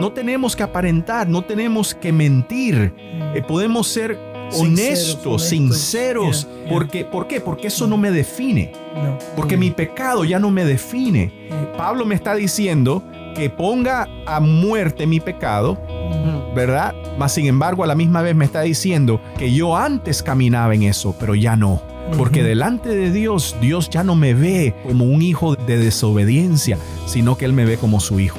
No tenemos que aparentar, no tenemos que mentir. Eh, podemos ser honestos, sinceros. Porque, ¿Por qué? Porque eso no me define. Porque mi pecado ya no me define. Pablo me está diciendo que ponga a muerte mi pecado, ¿verdad? Mas sin embargo a la misma vez me está diciendo que yo antes caminaba en eso, pero ya no. Porque delante de Dios, Dios ya no me ve como un hijo de desobediencia, sino que Él me ve como su hijo.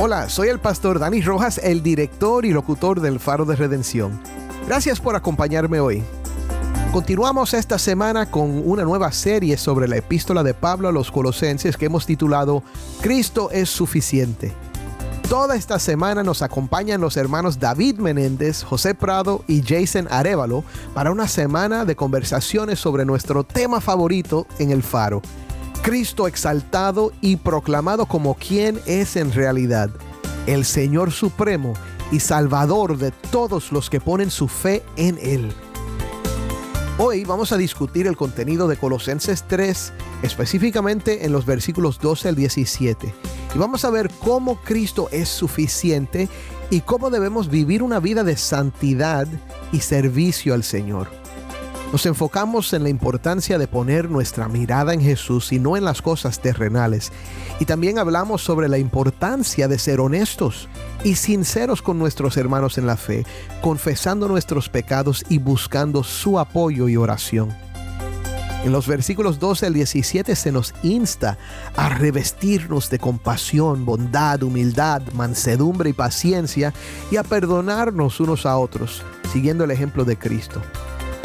Hola, soy el pastor Dani Rojas, el director y locutor del Faro de Redención. Gracias por acompañarme hoy. Continuamos esta semana con una nueva serie sobre la epístola de Pablo a los Colosenses que hemos titulado Cristo es suficiente. Toda esta semana nos acompañan los hermanos David Menéndez, José Prado y Jason Arevalo para una semana de conversaciones sobre nuestro tema favorito en el faro, Cristo exaltado y proclamado como quien es en realidad, el Señor Supremo y Salvador de todos los que ponen su fe en Él. Hoy vamos a discutir el contenido de Colosenses 3, específicamente en los versículos 12 al 17. Y vamos a ver cómo Cristo es suficiente y cómo debemos vivir una vida de santidad y servicio al Señor. Nos enfocamos en la importancia de poner nuestra mirada en Jesús y no en las cosas terrenales. Y también hablamos sobre la importancia de ser honestos y sinceros con nuestros hermanos en la fe, confesando nuestros pecados y buscando su apoyo y oración. En los versículos 12 al 17 se nos insta a revestirnos de compasión, bondad, humildad, mansedumbre y paciencia y a perdonarnos unos a otros, siguiendo el ejemplo de Cristo.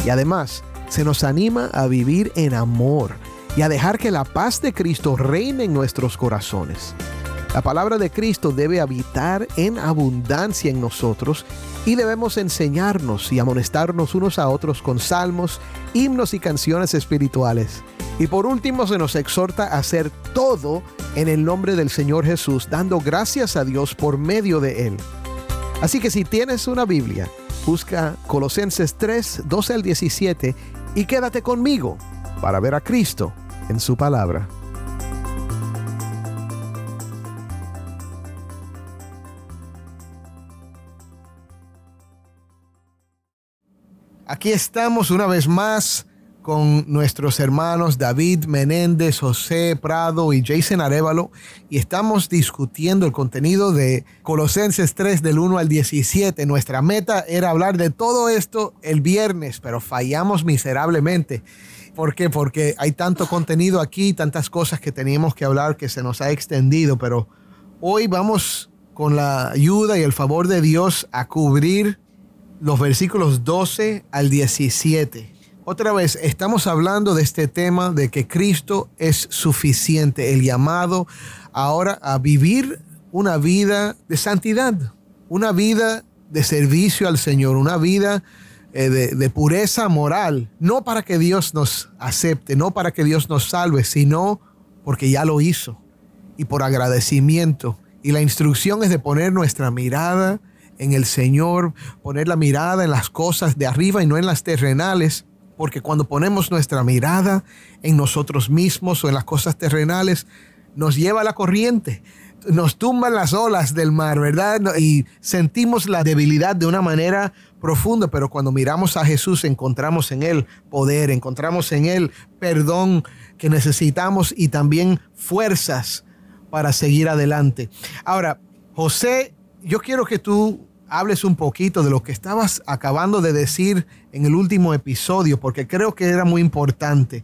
Y además, se nos anima a vivir en amor y a dejar que la paz de Cristo reine en nuestros corazones. La palabra de Cristo debe habitar en abundancia en nosotros y debemos enseñarnos y amonestarnos unos a otros con salmos, himnos y canciones espirituales. Y por último se nos exhorta a hacer todo en el nombre del Señor Jesús, dando gracias a Dios por medio de Él. Así que si tienes una Biblia, busca Colosenses 3, 12 al 17 y quédate conmigo para ver a Cristo en su palabra. Aquí estamos una vez más con nuestros hermanos David Menéndez, José Prado y Jason Arevalo y estamos discutiendo el contenido de Colosenses 3 del 1 al 17. Nuestra meta era hablar de todo esto el viernes, pero fallamos miserablemente. ¿Por qué? Porque hay tanto contenido aquí, tantas cosas que teníamos que hablar que se nos ha extendido, pero hoy vamos con la ayuda y el favor de Dios a cubrir los versículos 12 al 17. Otra vez, estamos hablando de este tema de que Cristo es suficiente, el llamado ahora a vivir una vida de santidad, una vida de servicio al Señor, una vida eh, de, de, pureza moral, no para que Dios nos acepte, no para que Dios nos salve, sino porque ya lo hizo y por agradecimiento. Y la instrucción es de poner nuestra mirada en el Señor, poner la mirada en las cosas de arriba y no en las terrenales porque cuando ponemos nuestra mirada en nosotros mismos o en las cosas terrenales, nos lleva la corriente, nos tumban las olas del mar, ¿verdad? Y sentimos la debilidad de una manera profunda, pero cuando miramos a Jesús encontramos en Él poder, encontramos en Él perdón que necesitamos y también fuerzas para seguir adelante. Ahora, José, yo quiero que tú hables un poquito de lo que estabas acabando de decir en el último episodio, porque creo que era muy importante.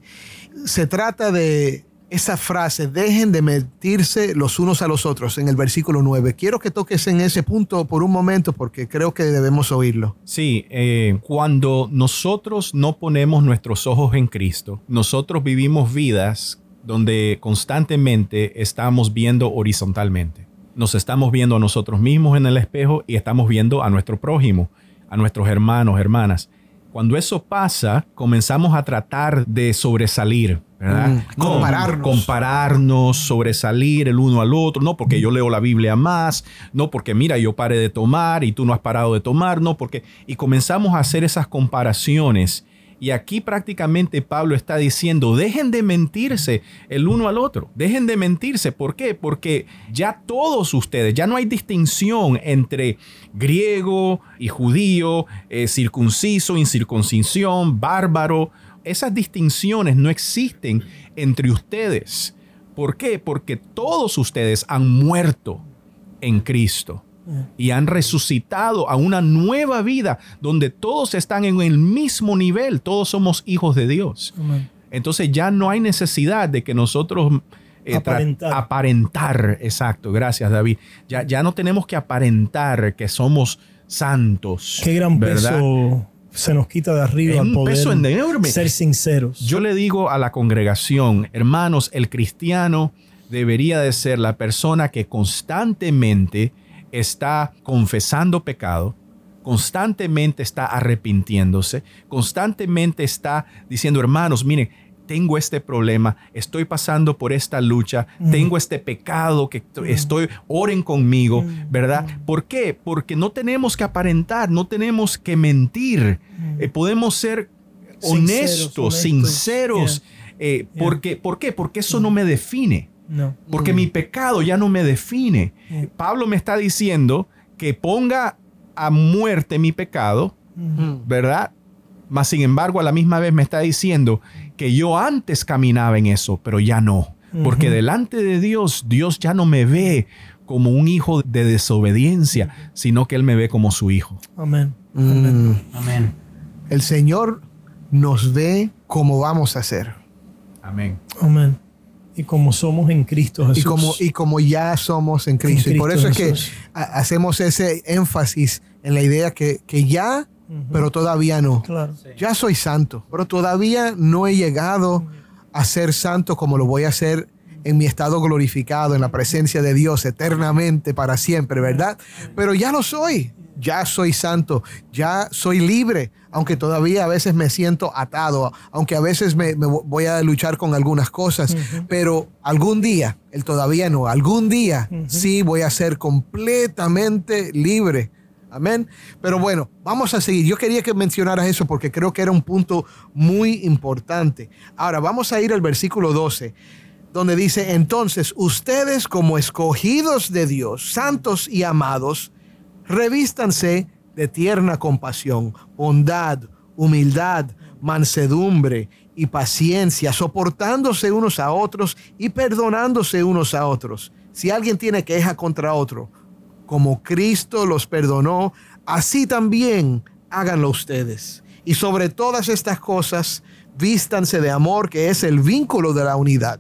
Se trata de esa frase, dejen de mentirse los unos a los otros en el versículo 9. Quiero que toques en ese punto por un momento porque creo que debemos oírlo. Sí, eh, cuando nosotros no ponemos nuestros ojos en Cristo, nosotros vivimos vidas donde constantemente estamos viendo horizontalmente. Nos estamos viendo a nosotros mismos en el espejo y estamos viendo a nuestro prójimo, a nuestros hermanos, hermanas. Cuando eso pasa, comenzamos a tratar de sobresalir, ¿verdad? Mm, compararnos. compararnos, sobresalir el uno al otro, no porque yo leo la Biblia más, no porque mira, yo paré de tomar y tú no has parado de tomar, no porque... Y comenzamos a hacer esas comparaciones y aquí prácticamente Pablo está diciendo, dejen de mentirse el uno al otro, dejen de mentirse. ¿Por qué? Porque ya todos ustedes, ya no hay distinción entre griego y judío, eh, circunciso, incircuncisión, bárbaro. Esas distinciones no existen entre ustedes. ¿Por qué? Porque todos ustedes han muerto en Cristo y han resucitado a una nueva vida donde todos están en el mismo nivel, todos somos hijos de Dios. Entonces ya no hay necesidad de que nosotros eh, Aparentar. aparentar, exacto, gracias David. Ya, ya no tenemos que aparentar que somos santos. Qué gran ¿verdad? peso se nos quita de arriba Es un poder peso enorme. ser sinceros. Yo le digo a la congregación, hermanos, el cristiano debería de ser la persona que constantemente está confesando pecado, constantemente está arrepintiéndose, constantemente está diciendo, hermanos, miren, tengo este problema, estoy pasando por esta lucha, tengo este pecado que estoy, oren conmigo, ¿verdad? ¿Por qué? Porque no tenemos que aparentar, no tenemos que mentir, Eh, podemos ser honestos, honestos, sinceros. yeah. eh, porque, ¿Por qué? Porque eso no me define. No. Porque mi pecado ya no me define. Pablo me está diciendo que ponga a muerte mi pecado, ¿verdad? Mas sin embargo, a la misma vez me está diciendo que yo antes caminaba en eso, pero ya no. Porque delante de Dios, Dios ya no me ve como un hijo de desobediencia, sino que Él me ve como su hijo. Amén. Mm. Amén. El Señor nos ve como vamos a ser. Amén. Amén. Y como somos en Cristo Jesús. Y como, y como ya somos en Cristo. En y por eso es que ha- hacemos ese énfasis en la idea que, que ya, pero todavía no. Claro. Ya soy santo, pero todavía no he llegado a ser santo como lo voy a hacer en mi estado glorificado, en la presencia de Dios eternamente, para siempre, ¿verdad? Pero ya lo soy, ya soy santo, ya soy libre, aunque todavía a veces me siento atado, aunque a veces me, me voy a luchar con algunas cosas, pero algún día, el todavía no, algún día sí voy a ser completamente libre. Amén. Pero bueno, vamos a seguir. Yo quería que mencionaras eso porque creo que era un punto muy importante. Ahora vamos a ir al versículo 12, donde dice, entonces ustedes como escogidos de Dios, santos y amados, revístanse de tierna compasión, bondad, humildad, mansedumbre y paciencia, soportándose unos a otros y perdonándose unos a otros. Si alguien tiene queja contra otro, como Cristo los perdonó, así también háganlo ustedes. Y sobre todas estas cosas, vístanse de amor, que es el vínculo de la unidad.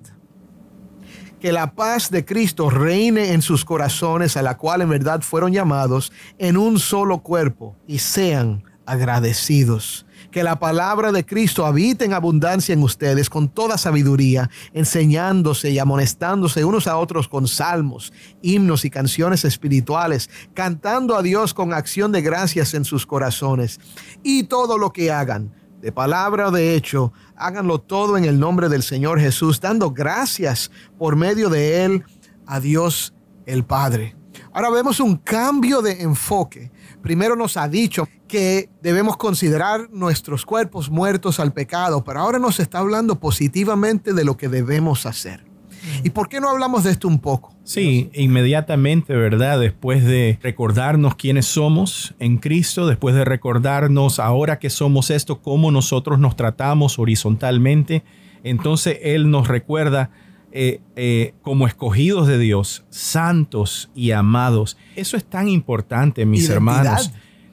Que la paz de Cristo reine en sus corazones, a la cual en verdad fueron llamados en un solo cuerpo, y sean agradecidos. Que la palabra de Cristo habite en abundancia en ustedes con toda sabiduría, enseñándose y amonestándose unos a otros con salmos, himnos y canciones espirituales, cantando a Dios con acción de gracias en sus corazones. Y todo lo que hagan, de palabra o de hecho, háganlo todo en el nombre del Señor Jesús, dando gracias por medio de Él a Dios el Padre. Ahora vemos un cambio de enfoque. Primero nos ha dicho que debemos considerar nuestros cuerpos muertos al pecado, pero ahora nos está hablando positivamente de lo que debemos hacer. ¿Y por qué no hablamos de esto un poco? Sí, inmediatamente, ¿verdad? Después de recordarnos quiénes somos en Cristo, después de recordarnos ahora que somos esto, cómo nosotros nos tratamos horizontalmente, entonces Él nos recuerda eh, eh, como escogidos de Dios, santos y amados. Eso es tan importante, mis Identidad. hermanos.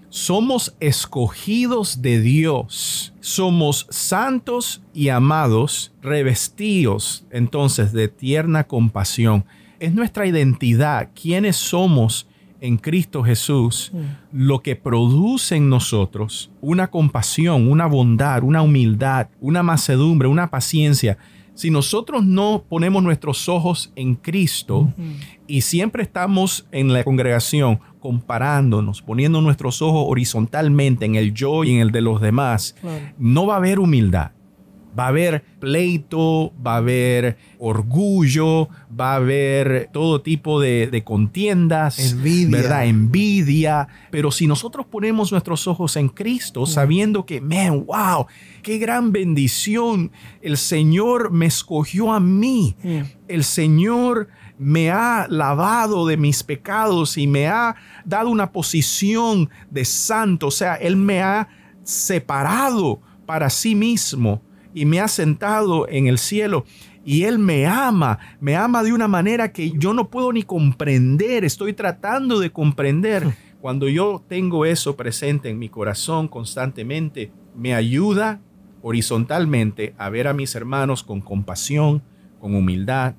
Somos escogidos de Dios, somos santos y amados, revestidos entonces de tierna compasión. Es nuestra identidad, quiénes somos en Cristo Jesús, lo que produce en nosotros una compasión, una bondad, una humildad, una macedumbre, una paciencia. Si nosotros no ponemos nuestros ojos en Cristo y siempre estamos en la congregación comparándonos, poniendo nuestros ojos horizontalmente en el yo y en el de los demás, no va a haber humildad. Va a haber pleito, va a haber orgullo, va a haber todo tipo de, contiendas, envidia. ¿verdad? Envidia. Pero si nosotros ponemos nuestros ojos en Cristo, sabiendo que, man, wow, qué gran bendición, el Señor me escogió a mí, el Señor me ha lavado de mis pecados y me ha dado una posición de santo, o sea, Él me ha separado para sí mismo y me ha sentado en el cielo. Y Él me ama, me ama de una manera que yo no puedo ni comprender, estoy tratando de comprender. Cuando yo tengo eso presente en mi corazón constantemente, me ayuda horizontalmente a ver a mis hermanos con compasión, con humildad,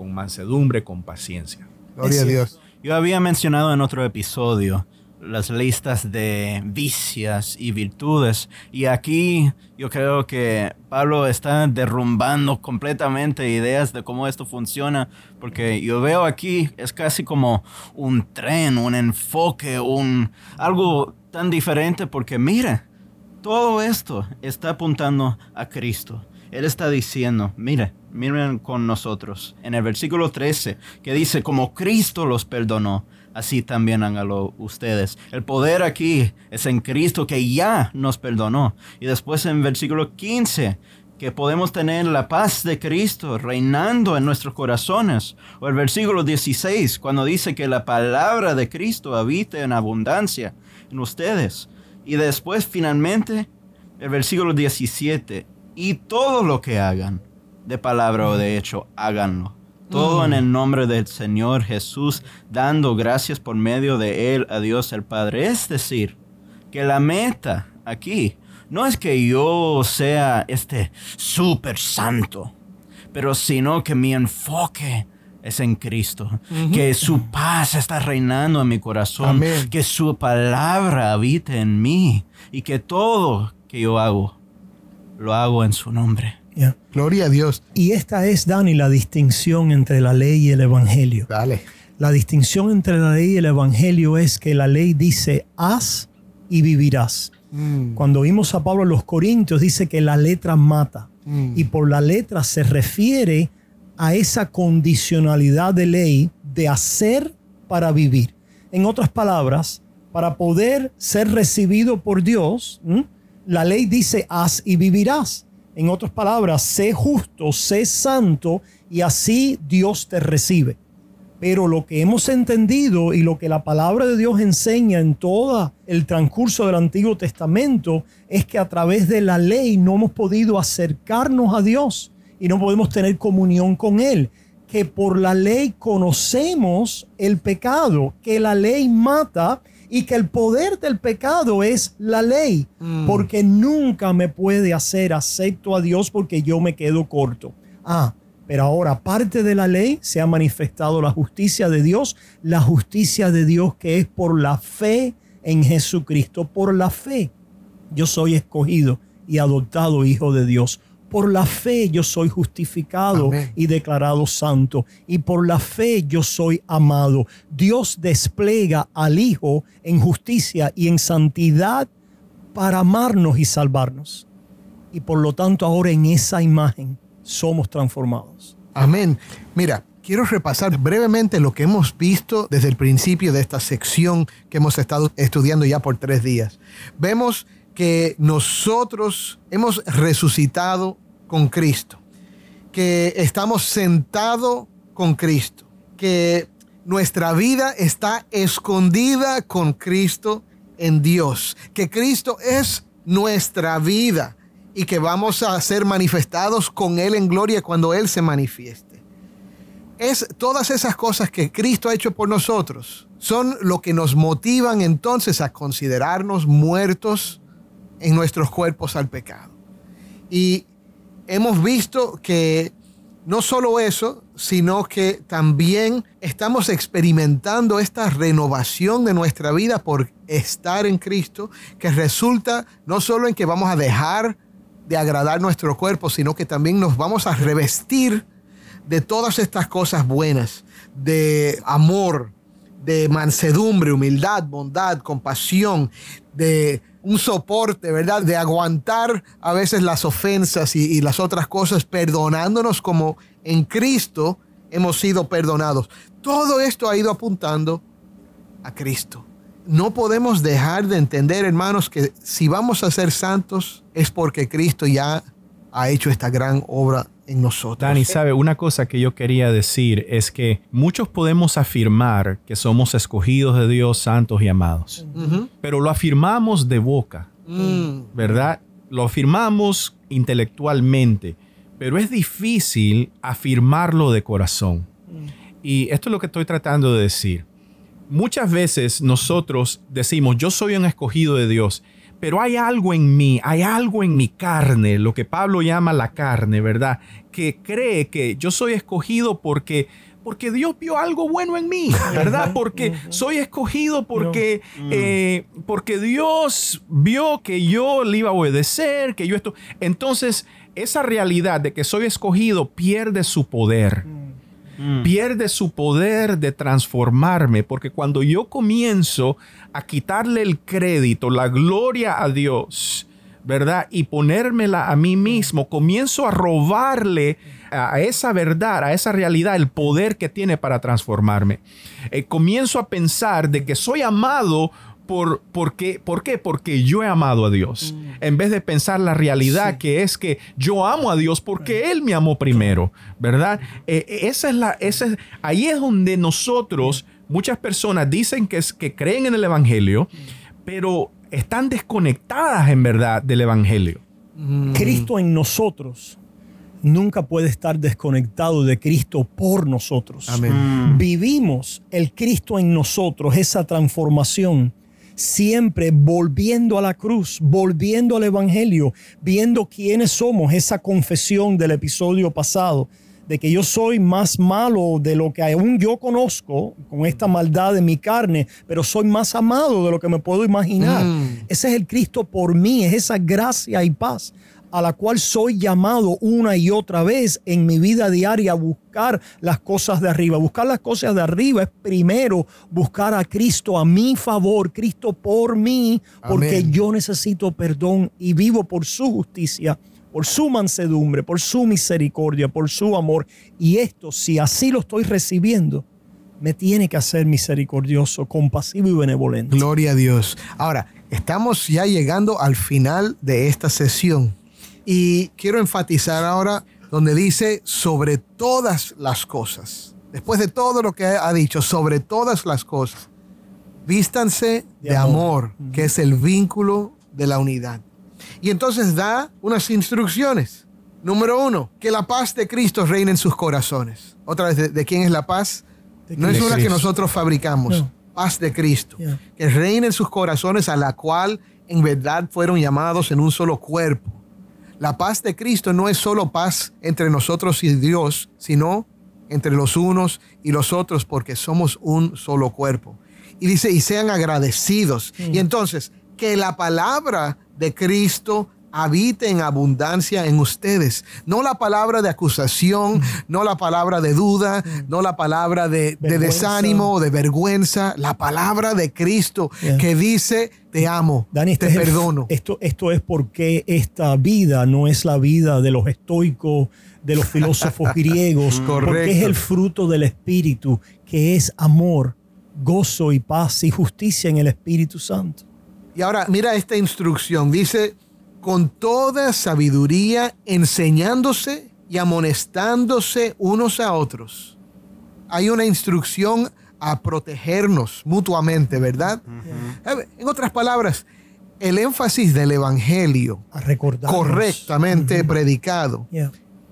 con mansedumbre, con paciencia. Gloria a Dios. Yo había mencionado en otro episodio las listas de vicias y virtudes. Y aquí yo creo que Pablo está derrumbando completamente ideas de cómo esto funciona, porque yo veo aquí es casi como un tren, un enfoque, un algo tan diferente, porque mire, todo esto está apuntando a Cristo. Él está diciendo, mire, miren con nosotros, en el versículo 13, que dice, como Cristo los perdonó, así también háganlo ustedes. El poder aquí es en Cristo que ya nos perdonó. Y después en versículo 15, que podemos tener la paz de Cristo reinando en nuestros corazones. O el versículo 16, cuando dice que la palabra de Cristo habite en abundancia en ustedes. Y después finalmente el versículo 17, y todo lo que hagan, de palabra o de hecho, háganlo. Todo en el nombre del Señor Jesús, dando gracias por medio de Él a Dios el Padre. Es decir, que la meta aquí no es que yo sea este súper santo, pero sino que mi enfoque es en Cristo, que su paz está reinando en mi corazón, que su palabra habite en mí y que todo que yo hago, lo hago en su nombre. Gloria a Dios. Y esta es, Dani, la distinción entre la ley y el evangelio. Dale. La distinción entre la ley y el evangelio es que la ley dice haz y vivirás. Mm. Cuando vimos a Pablo en los Corintios, dice que la letra mata. Mm. Y por la letra se refiere a esa condicionalidad de ley de hacer para vivir. En otras palabras, para poder ser recibido por Dios, ¿m? la ley dice haz y vivirás. En otras palabras, sé justo, sé santo y así Dios te recibe. Pero lo que hemos entendido y lo que la palabra de Dios enseña en todo el transcurso del Antiguo Testamento es que a través de la ley no hemos podido acercarnos a Dios y no podemos tener comunión con Él. Que por la ley conocemos el pecado, que la ley mata y que el poder del pecado es la ley, porque nunca me puede hacer acepto a Dios porque yo me quedo corto. Ah, pero ahora, aparte de la ley, se ha manifestado la justicia de Dios, la justicia de Dios que es por la fe en Jesucristo, por la fe. Yo soy escogido y adoptado hijo de Dios. Por la fe yo soy justificado Amén. y declarado santo. Y por la fe yo soy amado. Dios despliega al Hijo en justicia y en santidad para amarnos y salvarnos. Y por lo tanto ahora en esa imagen somos transformados. Amén. Mira, quiero repasar brevemente lo que hemos visto desde el principio de esta sección que hemos estado estudiando ya por tres días. Vemos que nosotros hemos resucitado con Cristo, que estamos sentados con Cristo, que nuestra vida está escondida con Cristo en Dios, que Cristo es nuestra vida y que vamos a ser manifestados con Él en gloria cuando Él se manifieste. es todas esas cosas que Cristo ha hecho por nosotros. Son lo que nos motivan entonces a considerarnos muertos en nuestros cuerpos al pecado. Y hemos visto que no solo eso, sino que también estamos experimentando esta renovación de nuestra vida por estar en Cristo, que resulta no solo en que vamos a dejar de agradar nuestro cuerpo, sino que también nos vamos a revestir de todas estas cosas buenas, de amor, de mansedumbre, humildad, bondad, compasión, de un soporte, ¿verdad? De aguantar a veces las ofensas y, las otras cosas, perdonándonos como en Cristo hemos sido perdonados. Todo esto ha ido apuntando a Cristo. No podemos dejar de entender, hermanos, que si vamos a ser santos es porque Cristo ya ha hecho esta gran obra en nosotros. Dani, sabe, una cosa que yo quería decir es que muchos podemos afirmar que somos escogidos de Dios, santos y amados, pero lo afirmamos de boca, mm. ¿verdad? Lo afirmamos intelectualmente, pero es difícil afirmarlo de corazón. Mm. Y esto es lo que estoy tratando de decir. Muchas veces nosotros decimos, yo soy un escogido de Dios, pero hay algo en mí, hay algo en mi carne, lo que Pablo llama la carne, ¿verdad? Que cree que yo soy escogido porque porque Dios vio algo bueno en mí, ¿verdad? Porque soy escogido porque, eh, porque Dios vio que yo le iba a obedecer, que yo esto. Entonces, esa realidad de que soy escogido pierde su poder. Mm. Pierde su poder de transformarme, porque cuando yo comienzo a quitarle el crédito, la gloria a Dios, ¿verdad? Y ponérmela a mí mismo, comienzo a robarle a esa verdad, a esa realidad, el poder que tiene para transformarme. Eh, comienzo a pensar de que soy amado por, ¿por, qué? ¿por qué? Porque yo he amado a Dios. Mm. En vez de pensar la realidad que es que yo amo a Dios porque Él me amó primero, ¿verdad? Eh, eh, esa es la, esa ahí es donde nosotros, muchas personas dicen que, es, que creen en el Evangelio, pero están desconectadas en verdad del Evangelio. Mm. Cristo en nosotros nunca puede estar desconectado de Cristo por nosotros. Amén. Vivimos el Cristo en nosotros, esa transformación siempre volviendo a la cruz, volviendo al Evangelio, viendo quiénes somos, esa confesión del episodio pasado, de que yo soy más malo de lo que aún yo conozco, con esta maldad de mi carne, pero soy más amado de lo que me puedo imaginar. Mm. Ese es el Cristo por mí, es esa gracia y paz a la cual soy llamado una y otra vez en mi vida diaria a buscar las cosas de arriba. Buscar las cosas de arriba es primero buscar a Cristo a mi favor, Cristo por mí, porque yo necesito perdón y vivo por su justicia, por su mansedumbre, por su misericordia, por su amor. Y esto, si así lo estoy recibiendo, me tiene que hacer misericordioso, compasivo y benevolente. Gloria a Dios. Ahora, estamos ya llegando al final de esta sesión y quiero enfatizar ahora donde dice sobre todas las cosas. Después de todo lo que ha dicho, sobre todas las cosas, vístanse de, amor, que es el vínculo de la unidad. Y entonces da unas instrucciones. Número uno, que la paz de Cristo reine en sus corazones. Otra vez, ¿de, quién es la paz? no es una que nosotros fabricamos. Paz de Cristo. Que reine en sus corazones a la cual en verdad fueron llamados en un solo cuerpo la paz de Cristo no es solo paz entre nosotros y Dios, sino entre los unos y los otros, porque somos un solo cuerpo. Y dice, y sean agradecidos. Y entonces, que la palabra de Cristo habite en abundancia en ustedes. No la palabra de acusación, no la palabra de duda, no la palabra de, desánimo de vergüenza, la palabra de Cristo que dice, te amo, te este perdono. esto, esto es porque esta vida no es la vida de los estoicos, de los filósofos griegos, porque es el fruto del Espíritu, que es amor, gozo y paz y justicia en el Espíritu Santo. Y ahora mira esta instrucción, dice, con toda sabiduría, enseñándose y amonestándose unos a otros. Hay una instrucción a protegernos mutuamente, ¿verdad? En otras palabras, el énfasis del Evangelio a correctamente predicado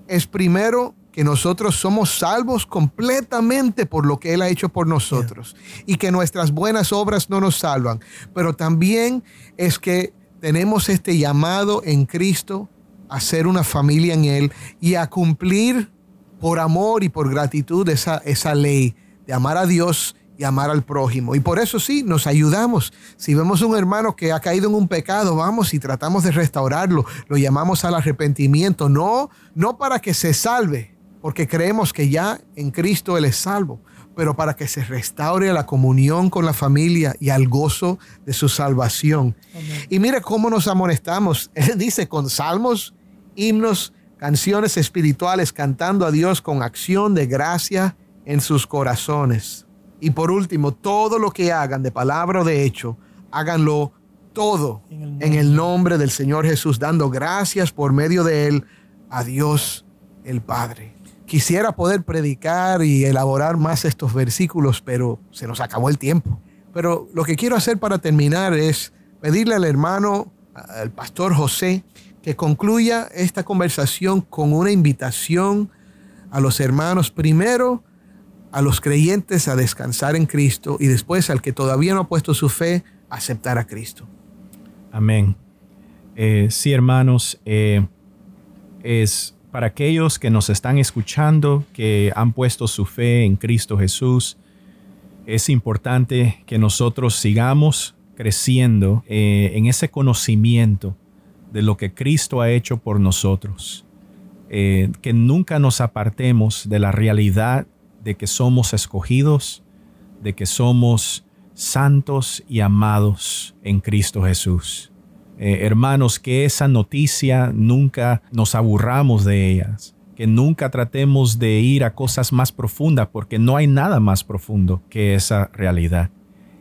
es primero que nosotros somos salvos completamente por lo que Él ha hecho por nosotros y que nuestras buenas obras no nos salvan, pero también es que tenemos este llamado en Cristo a ser una familia en Él y a cumplir por amor y por gratitud esa, esa ley de amar a Dios y amar al prójimo. Y por eso sí, nos ayudamos. Si vemos un hermano que ha caído en un pecado, vamos y tratamos de restaurarlo. Lo llamamos al arrepentimiento. No, no para que se salve, porque creemos que ya en Cristo Él es salvo, pero para que se restaure la comunión con la familia y al gozo de su salvación. Y mire cómo nos amonestamos. Él dice con salmos, himnos, canciones espirituales, cantando a Dios con acción de gracia en sus corazones. Y por último, todo lo que hagan de palabra o de hecho, háganlo todo en el, nombre del Señor Jesús, dando gracias por medio de Él a Dios el Padre. Quisiera poder predicar y elaborar más estos versículos, pero se nos acabó el tiempo. Pero lo que quiero hacer para terminar es pedirle al hermano, al pastor José, que concluya esta conversación con una invitación a los hermanos primero a los creyentes a descansar en Cristo y después al que todavía no ha puesto su fe, aceptar a Cristo. Amén. Eh, sí, hermanos, eh, es para aquellos que nos están escuchando, que han puesto su fe en Cristo Jesús, es importante que nosotros sigamos creciendo eh, en ese conocimiento de lo que Cristo ha hecho por nosotros. que nunca nos apartemos de la realidad de que somos escogidos, de que somos santos y amados en Cristo Jesús. Eh, hermanos, que esa noticia nunca nos aburramos de ellas, que nunca tratemos de ir a cosas más profundas, porque no hay nada más profundo que esa realidad.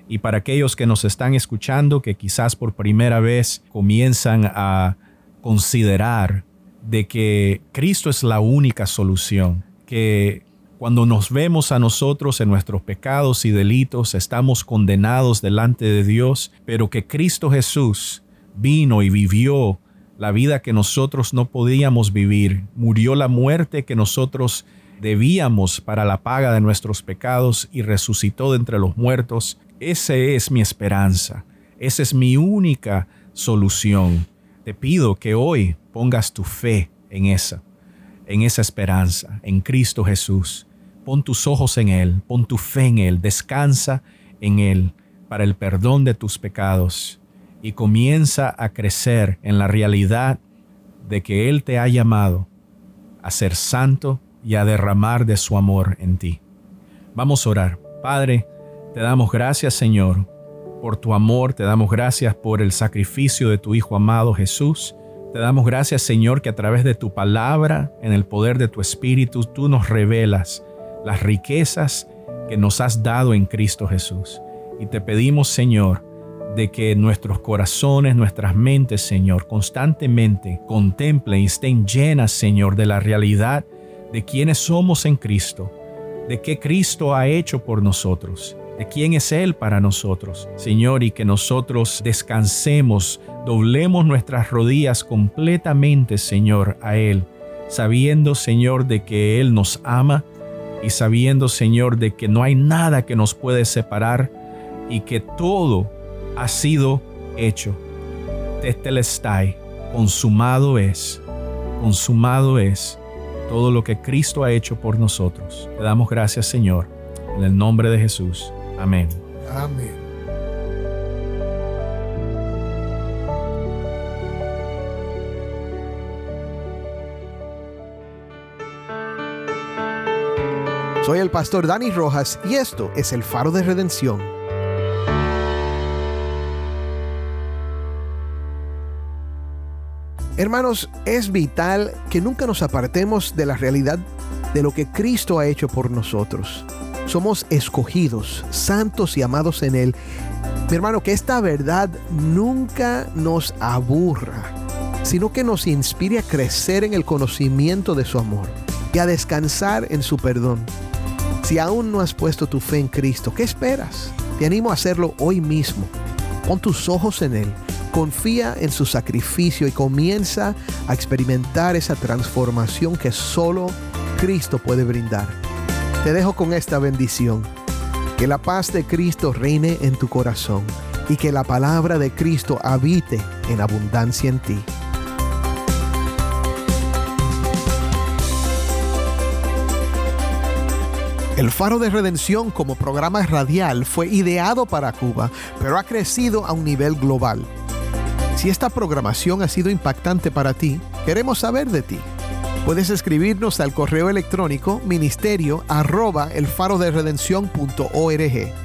Y para aquellos que nos están escuchando, que quizás por primera vez comienzan a considerar de que Cristo es la única solución, que cuando nos vemos a nosotros en nuestros pecados y delitos, estamos condenados delante de Dios, pero que Cristo Jesús vino y vivió la vida que nosotros no podíamos vivir, murió la muerte que nosotros debíamos para la paga de nuestros pecados y resucitó de entre los muertos. Esa es mi esperanza, esa es mi única solución. Te pido que hoy pongas tu fe en esa, en esa esperanza, en Cristo Jesús pon tus ojos en Él, pon tu fe en Él, descansa en Él para el perdón de tus pecados y comienza a crecer en la realidad de que Él te ha llamado a ser santo y a derramar de su amor en ti. Vamos a orar. Padre, te damos gracias Señor por tu amor, te damos gracias por el sacrificio de tu Hijo amado Jesús. Te damos gracias Señor que a través de tu palabra, en el poder de tu Espíritu, tú nos revelas las riquezas que nos has dado en Cristo Jesús. Y te pedimos, Señor, de que nuestros corazones, nuestras mentes, Señor, constantemente contemplen y estén llenas, Señor, de la realidad de quiénes somos en Cristo, de qué Cristo ha hecho por nosotros, de quién es Él para nosotros, Señor, y que nosotros descansemos, doblemos nuestras rodillas completamente, Señor, a Él, sabiendo, Señor, de que Él nos ama, y sabiendo, Señor, de que no hay nada que nos puede separar y que todo ha sido hecho. Tetelestai, consumado es, consumado es todo lo que Cristo ha hecho por nosotros. Te damos gracias, Señor, en el nombre de Jesús. Amén. Amén. Soy el pastor Dani Rojas y esto es el faro de redención. Hermanos, es vital que nunca nos apartemos de la realidad de lo que Cristo ha hecho por nosotros. Somos escogidos, santos y amados en Él. Mi hermano, que esta verdad nunca nos aburra, sino que nos inspire a crecer en el conocimiento de su amor y a descansar en su perdón. Si aún no has puesto tu fe en Cristo, ¿qué esperas? Te animo a hacerlo hoy mismo. Pon tus ojos en Él, confía en su sacrificio y comienza a experimentar esa transformación que solo Cristo puede brindar. Te dejo con esta bendición. Que la paz de Cristo reine en tu corazón y que la palabra de Cristo habite en abundancia en ti. El Faro de Redención como programa radial fue ideado para Cuba, pero ha crecido a un nivel global. Si esta programación ha sido impactante para ti, queremos saber de ti. Puedes escribirnos al correo electrónico ministerio arroba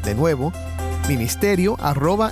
De nuevo, ministerio arroba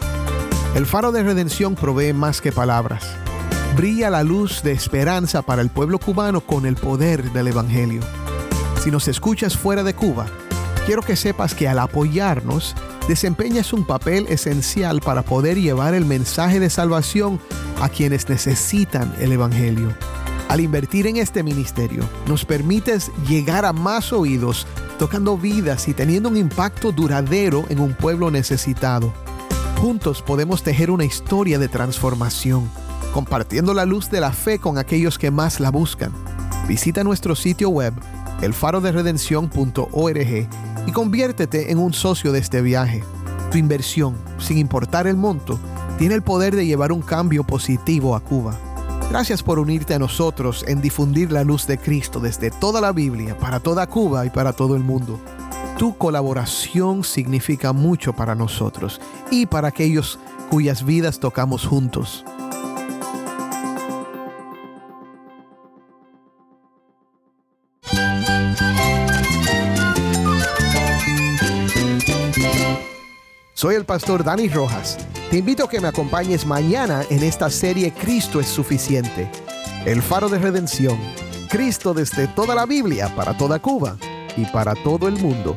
El faro de redención provee más que palabras. Brilla la luz de esperanza para el pueblo cubano con el poder del Evangelio. Si nos escuchas fuera de Cuba, quiero que sepas que al apoyarnos, desempeñas un papel esencial para poder llevar el mensaje de salvación a quienes necesitan el Evangelio. Al invertir en este ministerio, nos permites llegar a más oídos, tocando vidas y teniendo un impacto duradero en un pueblo necesitado. Juntos podemos tejer una historia de transformación, compartiendo la luz de la fe con aquellos que más la buscan. Visita nuestro sitio web, elfaroderedención.org, y conviértete en un socio de este viaje. Tu inversión, sin importar el monto, tiene el poder de llevar un cambio positivo a Cuba. Gracias por unirte a nosotros en difundir la luz de Cristo desde toda la Biblia, para toda Cuba y para todo el mundo. Tu colaboración significa mucho para nosotros y para aquellos cuyas vidas tocamos juntos. Soy el pastor Dani Rojas. Te invito a que me acompañes mañana en esta serie Cristo es suficiente. El faro de redención. Cristo desde toda la Biblia para toda Cuba y para todo el mundo.